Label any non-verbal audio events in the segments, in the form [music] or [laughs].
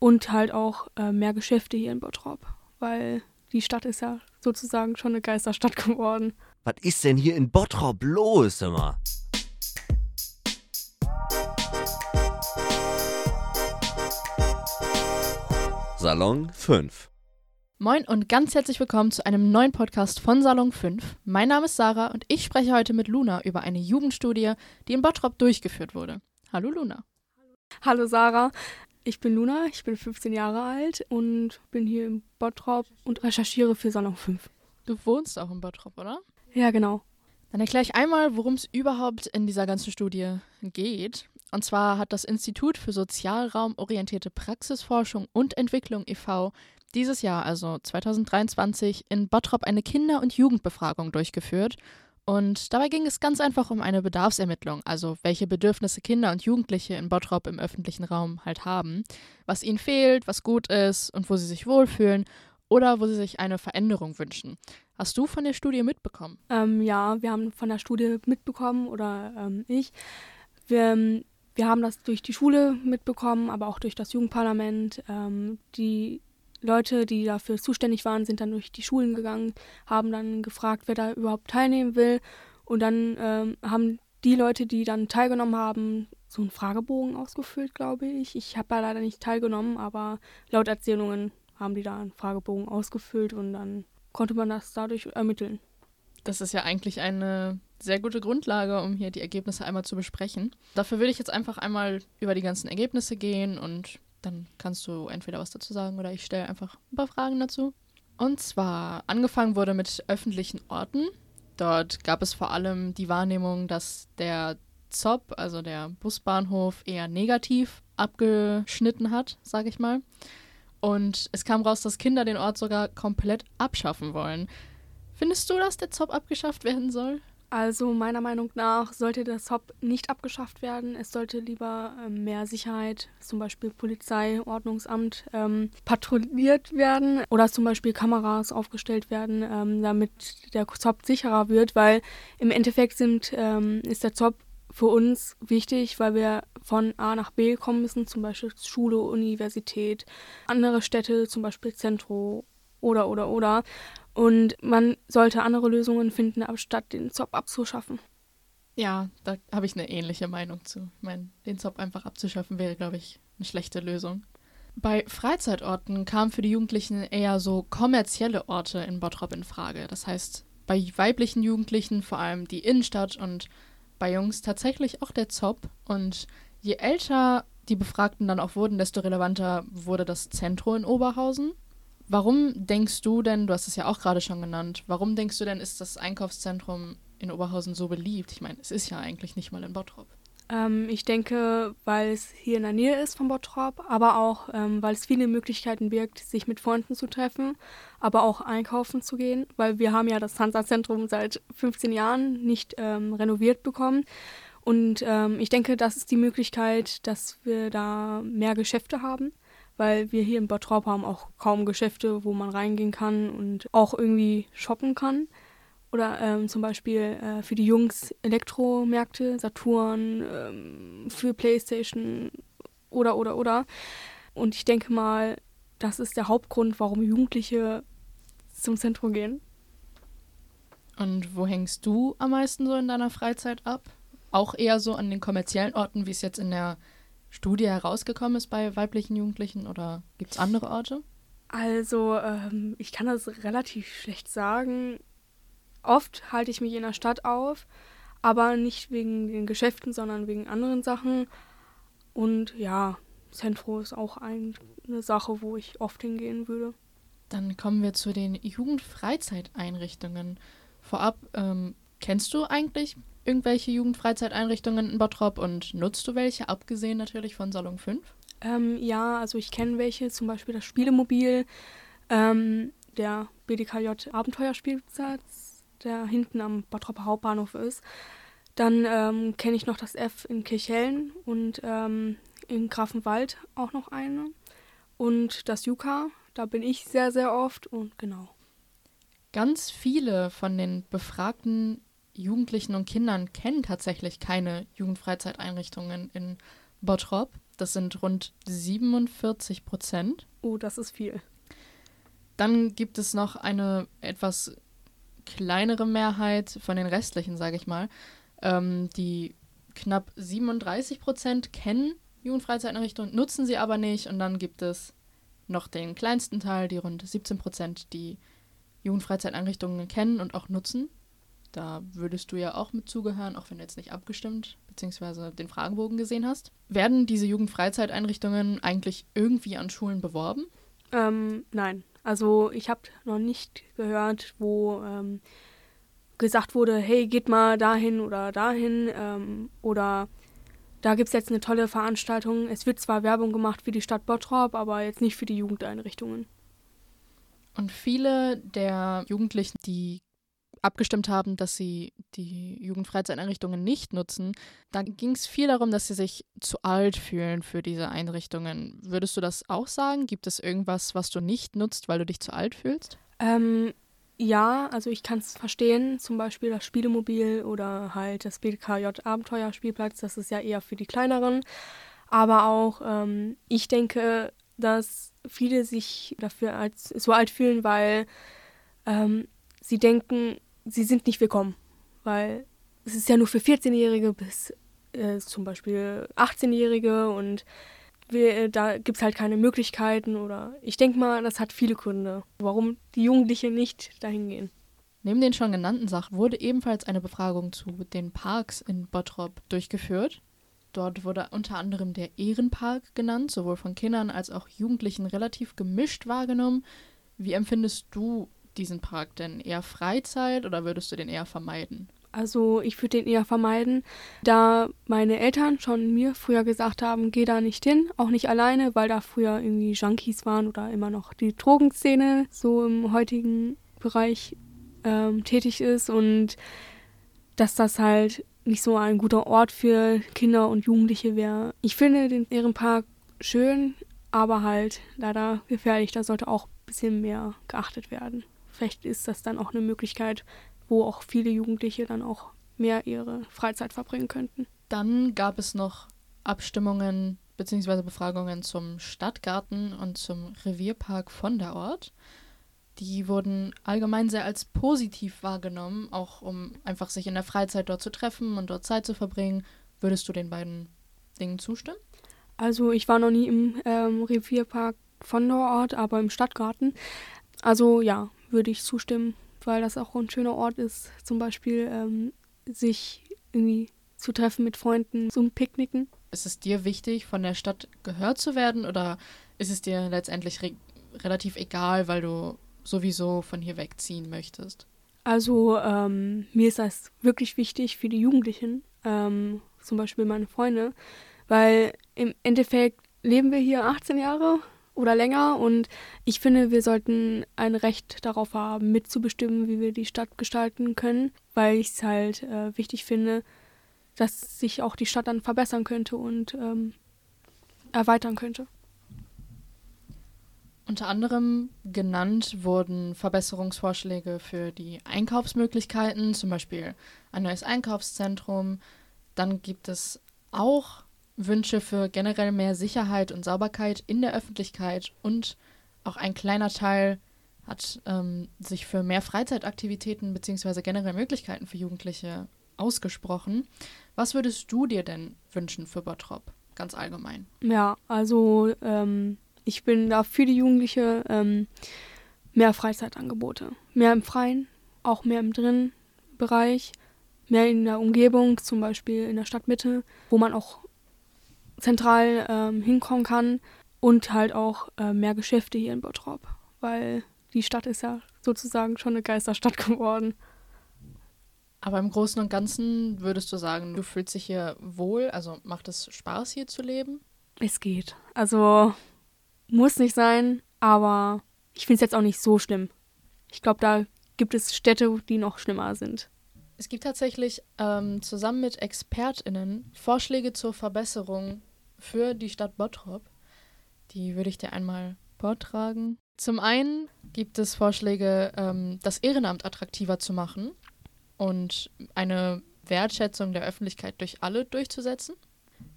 und halt auch äh, mehr Geschäfte hier in Bottrop, weil die Stadt ist ja sozusagen schon eine Geisterstadt [laughs] geworden. Was ist denn hier in Bottrop los, immer? Salon 5 Moin und ganz herzlich willkommen zu einem neuen Podcast von Salon 5. Mein Name ist Sarah und ich spreche heute mit Luna über eine Jugendstudie, die in Bottrop durchgeführt wurde. Hallo Luna. Hallo Sarah, ich bin Luna, ich bin 15 Jahre alt und bin hier in Bottrop und recherchiere für Salon 5. Du wohnst auch in Bottrop, oder? Ja, genau. Dann erkläre ich einmal, worum es überhaupt in dieser ganzen Studie geht. Und zwar hat das Institut für sozialraumorientierte Praxisforschung und Entwicklung e.V. dieses Jahr, also 2023, in Bottrop eine Kinder- und Jugendbefragung durchgeführt. Und dabei ging es ganz einfach um eine Bedarfsermittlung, also welche Bedürfnisse Kinder und Jugendliche in Bottrop im öffentlichen Raum halt haben, was ihnen fehlt, was gut ist und wo sie sich wohlfühlen oder wo sie sich eine Veränderung wünschen. Hast du von der Studie mitbekommen? Ähm, ja, wir haben von der Studie mitbekommen oder ähm, ich. Wir, ähm, wir haben das durch die Schule mitbekommen, aber auch durch das Jugendparlament. Ähm, die Leute, die dafür zuständig waren, sind dann durch die Schulen gegangen, haben dann gefragt, wer da überhaupt teilnehmen will. Und dann ähm, haben die Leute, die dann teilgenommen haben, so einen Fragebogen ausgefüllt, glaube ich. Ich habe da leider nicht teilgenommen, aber laut Erzählungen haben die da einen Fragebogen ausgefüllt und dann konnte man das dadurch ermitteln. Das ist ja eigentlich eine sehr gute Grundlage, um hier die Ergebnisse einmal zu besprechen. Dafür würde ich jetzt einfach einmal über die ganzen Ergebnisse gehen und dann kannst du entweder was dazu sagen oder ich stelle einfach ein paar Fragen dazu. Und zwar, angefangen wurde mit öffentlichen Orten. Dort gab es vor allem die Wahrnehmung, dass der ZOP, also der Busbahnhof, eher negativ abgeschnitten hat, sage ich mal. Und es kam raus, dass Kinder den Ort sogar komplett abschaffen wollen. Findest du, dass der ZOP abgeschafft werden soll? Also meiner Meinung nach sollte der ZOP nicht abgeschafft werden. Es sollte lieber ähm, mehr Sicherheit, zum Beispiel Polizei, Ordnungsamt, ähm, patrouilliert werden oder zum Beispiel Kameras aufgestellt werden, ähm, damit der ZOP sicherer wird, weil im Endeffekt sind, ähm, ist der ZOP für uns wichtig, weil wir von A nach B kommen müssen, zum Beispiel Schule, Universität, andere Städte, zum Beispiel Zentro oder oder oder. Und man sollte andere Lösungen finden, anstatt den Zop abzuschaffen. Ja, da habe ich eine ähnliche Meinung zu. Ich meine, den Zop einfach abzuschaffen wäre, glaube ich, eine schlechte Lösung. Bei Freizeitorten kamen für die Jugendlichen eher so kommerzielle Orte in Bottrop in Frage. Das heißt, bei weiblichen Jugendlichen vor allem die Innenstadt und bei Jungs tatsächlich auch der Zop. Und je älter die Befragten dann auch wurden, desto relevanter wurde das Zentrum in Oberhausen. Warum denkst du denn, du hast es ja auch gerade schon genannt, warum denkst du denn, ist das Einkaufszentrum in Oberhausen so beliebt? Ich meine, es ist ja eigentlich nicht mal in Bottrop. Ähm, ich denke, weil es hier in der Nähe ist von Bottrop, aber auch, ähm, weil es viele Möglichkeiten birgt, sich mit Freunden zu treffen, aber auch einkaufen zu gehen, weil wir haben ja das Hansa-Zentrum seit 15 Jahren nicht ähm, renoviert bekommen. Und ähm, ich denke, das ist die Möglichkeit, dass wir da mehr Geschäfte haben weil wir hier in Bottrop haben auch kaum Geschäfte, wo man reingehen kann und auch irgendwie shoppen kann. Oder ähm, zum Beispiel äh, für die Jungs Elektromärkte, Saturn, ähm, für Playstation oder oder oder. Und ich denke mal, das ist der Hauptgrund, warum Jugendliche zum Zentrum gehen. Und wo hängst du am meisten so in deiner Freizeit ab? Auch eher so an den kommerziellen Orten, wie es jetzt in der Studie herausgekommen ist bei weiblichen Jugendlichen oder gibt es andere Orte? Also, ähm, ich kann das relativ schlecht sagen. Oft halte ich mich in der Stadt auf, aber nicht wegen den Geschäften, sondern wegen anderen Sachen. Und ja, Zentro ist auch ein, eine Sache, wo ich oft hingehen würde. Dann kommen wir zu den Jugendfreizeiteinrichtungen. Vorab, ähm, kennst du eigentlich irgendwelche Jugendfreizeiteinrichtungen in Bottrop und nutzt du welche, abgesehen natürlich von Salon 5? Ähm, ja, also ich kenne welche, zum Beispiel das Spielemobil, ähm, der BDKJ Abenteuerspielplatz, der hinten am Bottroper Hauptbahnhof ist. Dann ähm, kenne ich noch das F in Kirchhellen und ähm, in Grafenwald auch noch eine. Und das Juka, da bin ich sehr, sehr oft und genau. Ganz viele von den befragten Jugendlichen und Kindern kennen tatsächlich keine Jugendfreizeiteinrichtungen in Bottrop. Das sind rund 47 Prozent. Oh, das ist viel. Dann gibt es noch eine etwas kleinere Mehrheit von den restlichen, sage ich mal. Ähm, die knapp 37 Prozent kennen Jugendfreizeiteinrichtungen, nutzen sie aber nicht. Und dann gibt es noch den kleinsten Teil, die rund 17 Prozent, die Jugendfreizeiteinrichtungen kennen und auch nutzen. Da würdest du ja auch mit zugehören, auch wenn du jetzt nicht abgestimmt bzw. den Fragebogen gesehen hast. Werden diese Jugendfreizeiteinrichtungen eigentlich irgendwie an Schulen beworben? Ähm, nein. Also ich habe noch nicht gehört, wo ähm, gesagt wurde, hey, geht mal dahin oder dahin ähm, oder da gibt es jetzt eine tolle Veranstaltung. Es wird zwar Werbung gemacht für die Stadt Bottrop, aber jetzt nicht für die Jugendeinrichtungen. Und viele der Jugendlichen, die abgestimmt haben, dass sie die Jugendfreizeiteinrichtungen nicht nutzen, da ging es viel darum, dass sie sich zu alt fühlen für diese Einrichtungen. Würdest du das auch sagen? Gibt es irgendwas, was du nicht nutzt, weil du dich zu alt fühlst? Ähm, ja, also ich kann es verstehen, zum Beispiel das Spielemobil oder halt das BKJ Abenteuerspielplatz, das ist ja eher für die kleineren. Aber auch ähm, ich denke, dass viele sich dafür als so alt fühlen, weil ähm, sie denken, sie sind nicht willkommen. Weil es ist ja nur für 14-Jährige bis äh, zum Beispiel 18-Jährige und wir, äh, da gibt es halt keine Möglichkeiten oder ich denke mal, das hat viele Gründe, warum die Jugendlichen nicht dahin gehen. Neben den schon genannten Sachen wurde ebenfalls eine Befragung zu den Parks in Bottrop durchgeführt. Dort wurde unter anderem der Ehrenpark genannt, sowohl von Kindern als auch Jugendlichen relativ gemischt wahrgenommen. Wie empfindest du diesen Park denn? Eher Freizeit oder würdest du den eher vermeiden? Also ich würde den eher vermeiden, da meine Eltern schon mir früher gesagt haben, geh da nicht hin, auch nicht alleine, weil da früher irgendwie Junkies waren oder immer noch die Drogenszene so im heutigen Bereich ähm, tätig ist und dass das halt nicht so ein guter Ort für Kinder und Jugendliche wäre. Ich finde den Ehrenpark schön, aber halt leider gefährlich. Da sollte auch ein bisschen mehr geachtet werden. Vielleicht ist das dann auch eine Möglichkeit, wo auch viele Jugendliche dann auch mehr ihre Freizeit verbringen könnten. Dann gab es noch Abstimmungen bzw. Befragungen zum Stadtgarten und zum Revierpark von der Ort. Die wurden allgemein sehr als positiv wahrgenommen, auch um einfach sich in der Freizeit dort zu treffen und dort Zeit zu verbringen. Würdest du den beiden Dingen zustimmen? Also ich war noch nie im ähm, Revierpark von der Ort, aber im Stadtgarten. Also ja, würde ich zustimmen weil das auch ein schöner Ort ist, zum Beispiel ähm, sich irgendwie zu treffen mit Freunden, zum Picknicken. Ist es dir wichtig, von der Stadt gehört zu werden oder ist es dir letztendlich re relativ egal, weil du sowieso von hier wegziehen möchtest? Also ähm, mir ist das wirklich wichtig für die Jugendlichen, ähm, zum Beispiel meine Freunde, weil im Endeffekt leben wir hier 18 Jahre oder länger. Und ich finde, wir sollten ein Recht darauf haben, mitzubestimmen, wie wir die Stadt gestalten können, weil ich es halt äh, wichtig finde, dass sich auch die Stadt dann verbessern könnte und ähm, erweitern könnte. Unter anderem genannt wurden Verbesserungsvorschläge für die Einkaufsmöglichkeiten, zum Beispiel ein neues Einkaufszentrum. Dann gibt es auch Wünsche für generell mehr Sicherheit und Sauberkeit in der Öffentlichkeit und auch ein kleiner Teil hat ähm, sich für mehr Freizeitaktivitäten bzw. generell Möglichkeiten für Jugendliche ausgesprochen. Was würdest du dir denn wünschen für Bottrop, ganz allgemein? Ja, also ähm, ich bin da für die Jugendliche ähm, mehr Freizeitangebote. Mehr im Freien, auch mehr im drinnen Bereich, mehr in der Umgebung, zum Beispiel in der Stadtmitte, wo man auch zentral ähm, hinkommen kann und halt auch äh, mehr Geschäfte hier in Bottrop, weil die Stadt ist ja sozusagen schon eine Geisterstadt [laughs] geworden. Aber im Großen und Ganzen würdest du sagen, du fühlst dich hier wohl? Also macht es Spaß, hier zu leben? Es geht. Also muss nicht sein, aber ich finde es jetzt auch nicht so schlimm. Ich glaube, da gibt es Städte, die noch schlimmer sind. Es gibt tatsächlich ähm, zusammen mit ExpertInnen Vorschläge zur Verbesserung für die Stadt Bottrop. Die würde ich dir einmal vortragen. Zum einen gibt es Vorschläge, ähm, das Ehrenamt attraktiver zu machen und eine Wertschätzung der Öffentlichkeit durch alle durchzusetzen.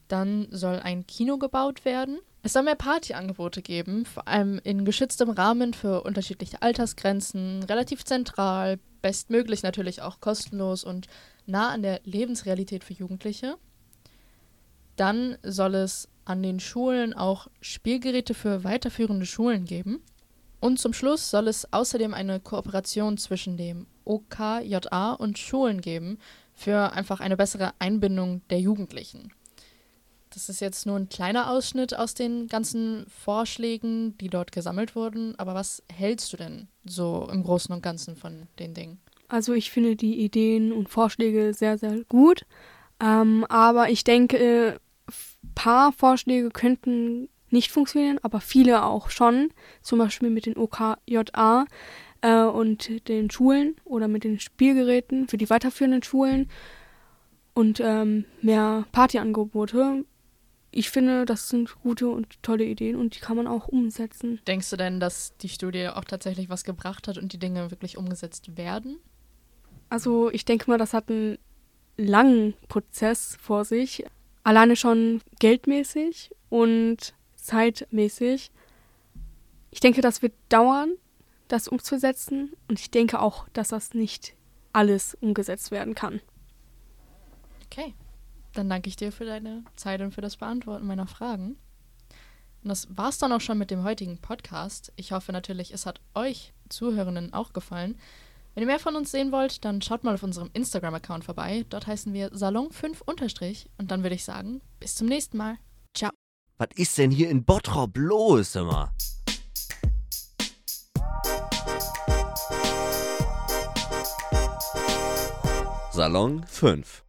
Dann soll ein Kino gebaut werden. Es soll mehr Partyangebote geben, vor allem in geschütztem Rahmen für unterschiedliche Altersgrenzen, relativ zentral, bestmöglich natürlich auch kostenlos und nah an der Lebensrealität für Jugendliche. Dann soll es an den Schulen auch Spielgeräte für weiterführende Schulen geben. Und zum Schluss soll es außerdem eine Kooperation zwischen dem OKJA und Schulen geben für einfach eine bessere Einbindung der Jugendlichen. Das ist jetzt nur ein kleiner Ausschnitt aus den ganzen Vorschlägen, die dort gesammelt wurden. Aber was hältst du denn so im Großen und Ganzen von den Dingen? Also ich finde die Ideen und Vorschläge sehr, sehr gut. Ähm, aber ich denke, paar Vorschläge könnten nicht funktionieren, aber viele auch schon. Zum Beispiel mit den OKJA äh, und den Schulen oder mit den Spielgeräten für die weiterführenden Schulen und ähm, mehr Partyangebote ich finde, das sind gute und tolle Ideen und die kann man auch umsetzen. Denkst du denn, dass die Studie auch tatsächlich was gebracht hat und die Dinge wirklich umgesetzt werden? Also ich denke mal, das hat einen langen Prozess vor sich. Alleine schon geldmäßig und zeitmäßig. Ich denke, das wird dauern, das umzusetzen. Und ich denke auch, dass das nicht alles umgesetzt werden kann. Okay. Dann danke ich dir für deine Zeit und für das Beantworten meiner Fragen. Und das war's dann auch schon mit dem heutigen Podcast. Ich hoffe natürlich, es hat euch Zuhörenden auch gefallen. Wenn ihr mehr von uns sehen wollt, dann schaut mal auf unserem Instagram-Account vorbei. Dort heißen wir Salon5 und dann würde ich sagen, bis zum nächsten Mal. Ciao. Was ist denn hier in Bottrop los, immer? Salon 5